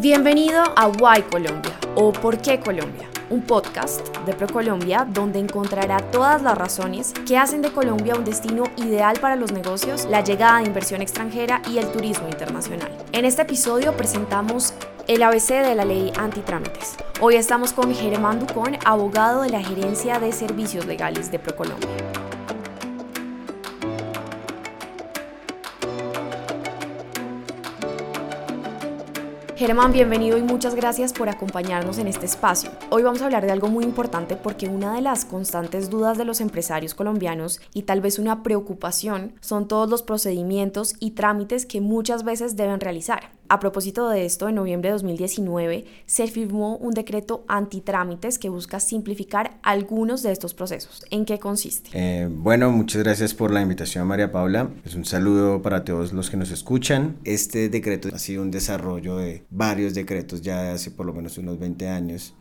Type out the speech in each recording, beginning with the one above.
Bienvenido a Why Colombia o ¿Por qué Colombia? Un podcast de ProColombia donde encontrará todas las razones que hacen de Colombia un destino ideal para los negocios, la llegada de inversión extranjera y el turismo internacional. En este episodio presentamos el ABC de la ley antitrámites. Hoy estamos con Germán Ducón, abogado de la Gerencia de Servicios Legales de ProColombia. Germán, bienvenido y muchas gracias por acompañarnos en este espacio. Hoy vamos a hablar de algo muy importante porque una de las constantes dudas de los empresarios colombianos y tal vez una preocupación son todos los procedimientos y trámites que muchas veces deben realizar. A propósito de esto, en noviembre de 2019 se firmó un decreto antitrámites que busca simplificar algunos de estos procesos. ¿En qué consiste? Eh, bueno, muchas gracias por la invitación, María Paula. Es un saludo para todos los que nos escuchan. Este decreto ha sido un desarrollo de varios decretos ya de hace por lo menos unos 20 años.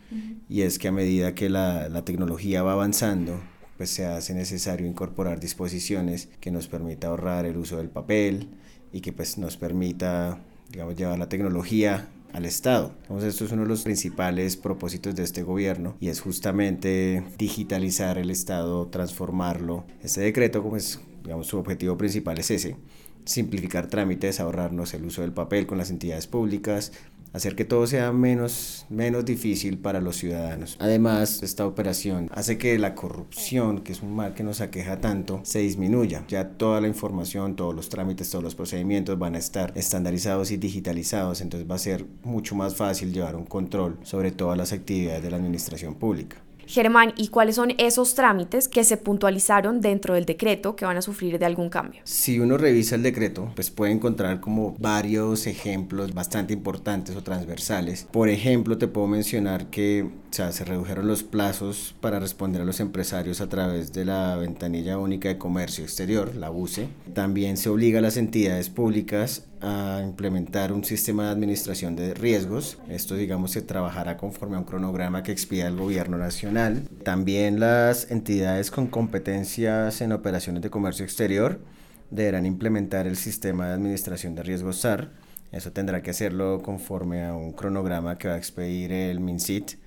Y es que a medida que la, la tecnología va avanzando, pues se hace necesario incorporar disposiciones que nos permita ahorrar el uso del papel y que pues nos permita digamos, llevar la tecnología al Estado. Entonces, esto es uno de los principales propósitos de este gobierno y es justamente digitalizar el Estado, transformarlo. Este decreto, como es, digamos, su objetivo principal es ese, simplificar trámites, ahorrarnos el uso del papel con las entidades públicas, hacer que todo sea menos, menos difícil para los ciudadanos. Además, esta operación hace que la corrupción, que es un mal que nos aqueja tanto, se disminuya. Ya toda la información, todos los trámites, todos los procedimientos van a estar estandarizados y digitalizados, entonces va a ser mucho más fácil llevar un control sobre todas las actividades de la administración pública. Germán, ¿y cuáles son esos trámites que se puntualizaron dentro del decreto que van a sufrir de algún cambio? Si uno revisa el decreto, pues puede encontrar como varios ejemplos bastante importantes o transversales. Por ejemplo, te puedo mencionar que se redujeron los plazos para responder a los empresarios a través de la ventanilla única de comercio exterior, la UCE. También se obliga a las entidades públicas a implementar un sistema de administración de riesgos. Esto, digamos, se trabajará conforme a un cronograma que expida el gobierno nacional. También las entidades con competencias en operaciones de comercio exterior deberán implementar el sistema de administración de riesgos SAR. Eso tendrá que hacerlo conforme a un cronograma que va a expedir el MINSIT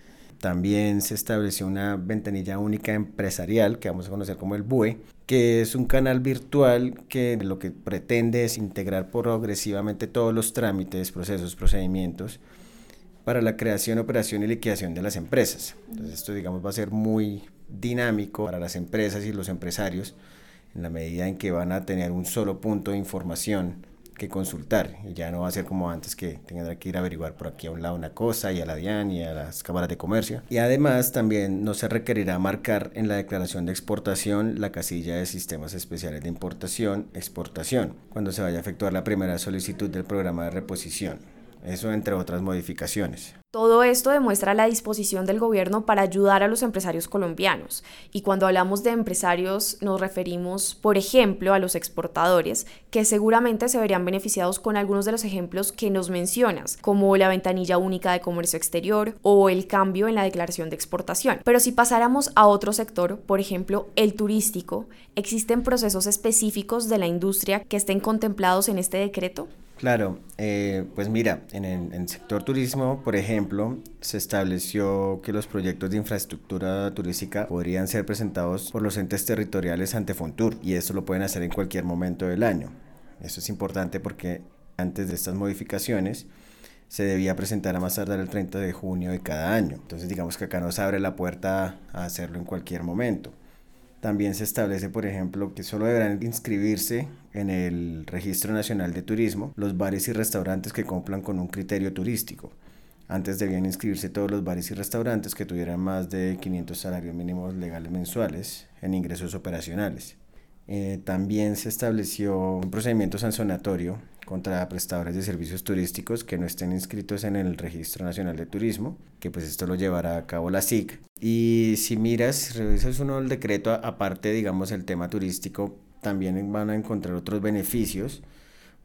también se estableció una ventanilla única empresarial que vamos a conocer como el BUE, que es un canal virtual que lo que pretende es integrar progresivamente todos los trámites, procesos, procedimientos para la creación, operación y liquidación de las empresas. Entonces esto digamos va a ser muy dinámico para las empresas y los empresarios en la medida en que van a tener un solo punto de información que consultar y ya no va a ser como antes que tendrá que ir a averiguar por aquí a un lado una cosa y a la DIAN y a las cámaras de comercio. Y además también no se requerirá marcar en la declaración de exportación la casilla de sistemas especiales de importación, exportación, cuando se vaya a efectuar la primera solicitud del programa de reposición. Eso entre otras modificaciones. Todo esto demuestra la disposición del gobierno para ayudar a los empresarios colombianos. Y cuando hablamos de empresarios nos referimos, por ejemplo, a los exportadores, que seguramente se verían beneficiados con algunos de los ejemplos que nos mencionas, como la ventanilla única de comercio exterior o el cambio en la declaración de exportación. Pero si pasáramos a otro sector, por ejemplo, el turístico, ¿existen procesos específicos de la industria que estén contemplados en este decreto? Claro, eh, pues mira, en el, sector turismo, por ejemplo, se estableció que los proyectos de infraestructura turística podrían ser presentados por los entes territoriales ante Fontur y esto lo pueden hacer en cualquier momento del año. Esto es importante porque antes de estas modificaciones se debía presentar a más tardar el 30 de junio de cada año. Entonces digamos que acá nos abre la puerta a hacerlo en cualquier momento. También se establece, por ejemplo, que solo deberán inscribirse en el Registro Nacional de Turismo los bares y restaurantes que cumplan con un criterio turístico. Antes debían inscribirse todos los bares y restaurantes que tuvieran más de 500 salarios mínimos legales mensuales en ingresos operacionales. Eh, también se estableció un procedimiento sancionatorio contra prestadores de servicios turísticos que no estén inscritos en el Registro Nacional de Turismo, que pues esto lo llevará a cabo la SIC. Y si miras, revisas uno el decreto, aparte digamos el tema turístico, también van a encontrar otros beneficios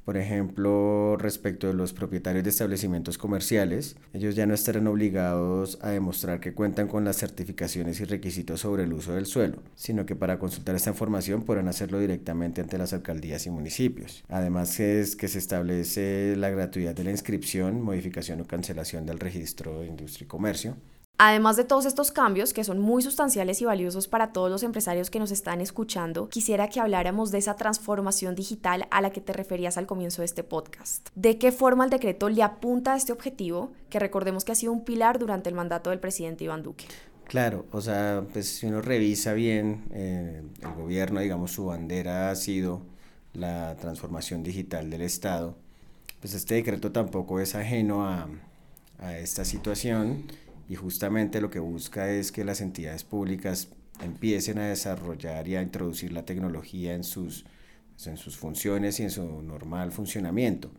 Por ejemplo, respecto de los propietarios de establecimientos comerciales, ellos ya no estarán obligados a demostrar que cuentan con las certificaciones y requisitos sobre el uso del suelo, sino que para consultar esta información podrán hacerlo directamente ante las alcaldías y municipios. Además es que se establece la gratuidad de la inscripción, modificación o cancelación del registro de industria y comercio, Además de todos estos cambios, que son muy sustanciales y valiosos para todos los empresarios que nos están escuchando, quisiera que habláramos de esa transformación digital a la que te referías al comienzo de este podcast. ¿De qué forma el decreto le apunta a este objetivo, que recordemos que ha sido un pilar durante el mandato del presidente Iván Duque? Claro, o sea, pues si uno revisa bien, eh, el gobierno, digamos, su bandera ha sido la transformación digital del Estado, pues este decreto tampoco es ajeno a, a esta situación y justamente lo que busca es que las entidades públicas empiecen a desarrollar y a introducir la tecnología en sus, pues, en sus funciones y en su normal funcionamiento.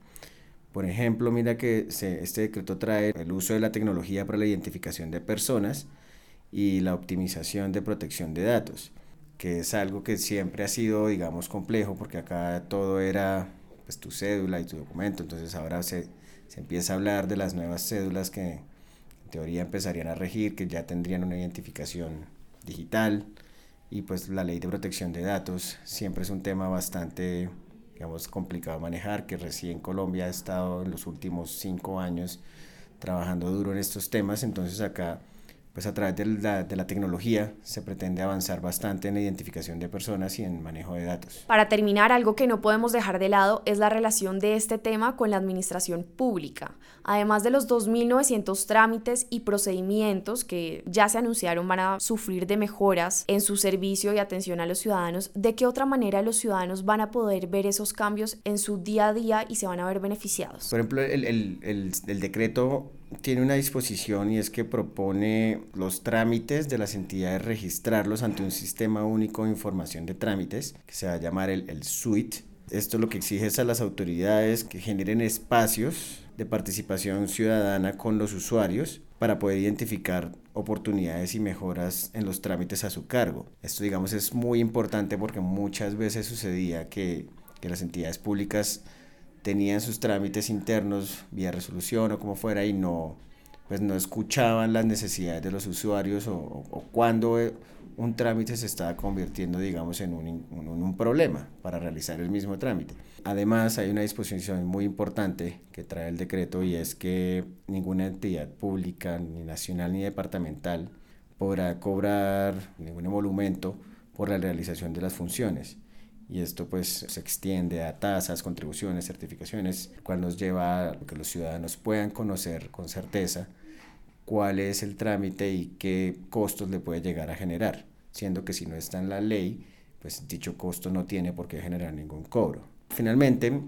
Por ejemplo, mira que este decreto trae el uso de la tecnología para la identificación de personas y la optimización de protección de datos, que es algo que siempre ha sido, digamos, complejo, porque acá todo era pues, tu cédula y tu documento, entonces ahora se, se empieza a hablar de las nuevas cédulas que, teoría empezarían a regir, que ya tendrían una identificación digital. Y pues la ley de protección de datos siempre es un tema bastante, digamos, complicado de manejar, que recién Colombia ha estado en los últimos cinco años trabajando duro en estos temas, entonces acá pues a través de la, de la, tecnología se pretende avanzar bastante en la identificación de personas y en manejo de datos. Para terminar, algo que no podemos dejar de lado es la relación de este tema con la administración pública. Además de los 2.900 trámites y procedimientos que ya se anunciaron van a sufrir de mejoras en su servicio y atención a los ciudadanos, ¿de qué otra manera los ciudadanos van a poder ver esos cambios en su día a día y se van a ver beneficiados? Por ejemplo, el, el, el, el decreto tiene una disposición y es que propone los trámites de las entidades registrarlos ante un sistema único de información de trámites que se va a llamar el, el SUIT. Esto lo que exige es a las autoridades que generen espacios de participación ciudadana con los usuarios para poder identificar oportunidades y mejoras en los trámites a su cargo. Esto digamos es muy importante porque muchas veces sucedía que, que las entidades públicas tenían sus trámites internos vía resolución o como fuera y no, pues no escuchaban las necesidades de los usuarios o, o cuando eh, un trámite se estaba convirtiendo, digamos, en un, en un, problema para realizar el mismo trámite. Además, hay una disposición muy importante que trae el decreto y es que ninguna entidad pública, ni nacional ni departamental, podrá cobrar ningún emolumento por la realización de las funciones y esto pues se extiende a tasas, contribuciones, certificaciones, cual nos lleva a que los ciudadanos puedan conocer con certeza cuál es el trámite y qué costos le puede llegar a generar, siendo que si no está en la ley, pues dicho costo no tiene por qué generar ningún cobro. Finalmente,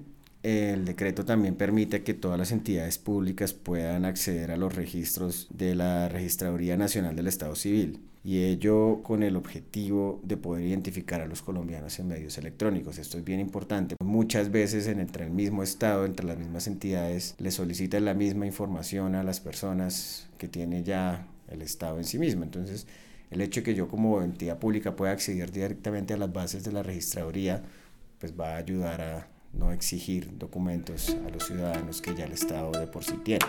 el decreto también permite que todas las entidades públicas puedan acceder a los registros de la Registraduría Nacional del Estado Civil y ello con el objetivo de poder identificar a los colombianos en medios electrónicos. Esto es bien importante. Muchas veces entre el mismo Estado, entre las mismas entidades, le solicitan la misma información a las personas que tiene ya el Estado en sí mismo. Entonces, el hecho de que yo como entidad pública pueda acceder directamente a las bases de la registraduría, pues va a ayudar a no exigir documentos a los ciudadanos que ya el Estado de por sí tiene.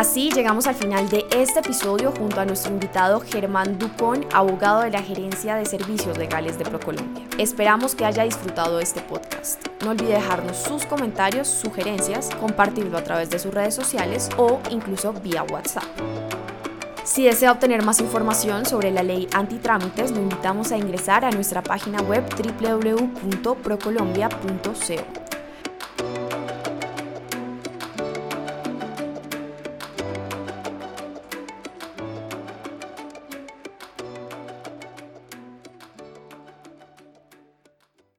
Así llegamos al final de este episodio junto a nuestro invitado Germán Dupont, abogado de la Gerencia de Servicios Legales de Procolombia. Esperamos que haya disfrutado este podcast. No olvide dejarnos sus comentarios, sugerencias, compartirlo a través de sus redes sociales o incluso vía WhatsApp. Si desea obtener más información sobre la ley antitrámites, lo invitamos a ingresar a nuestra página web www.procolombia.co.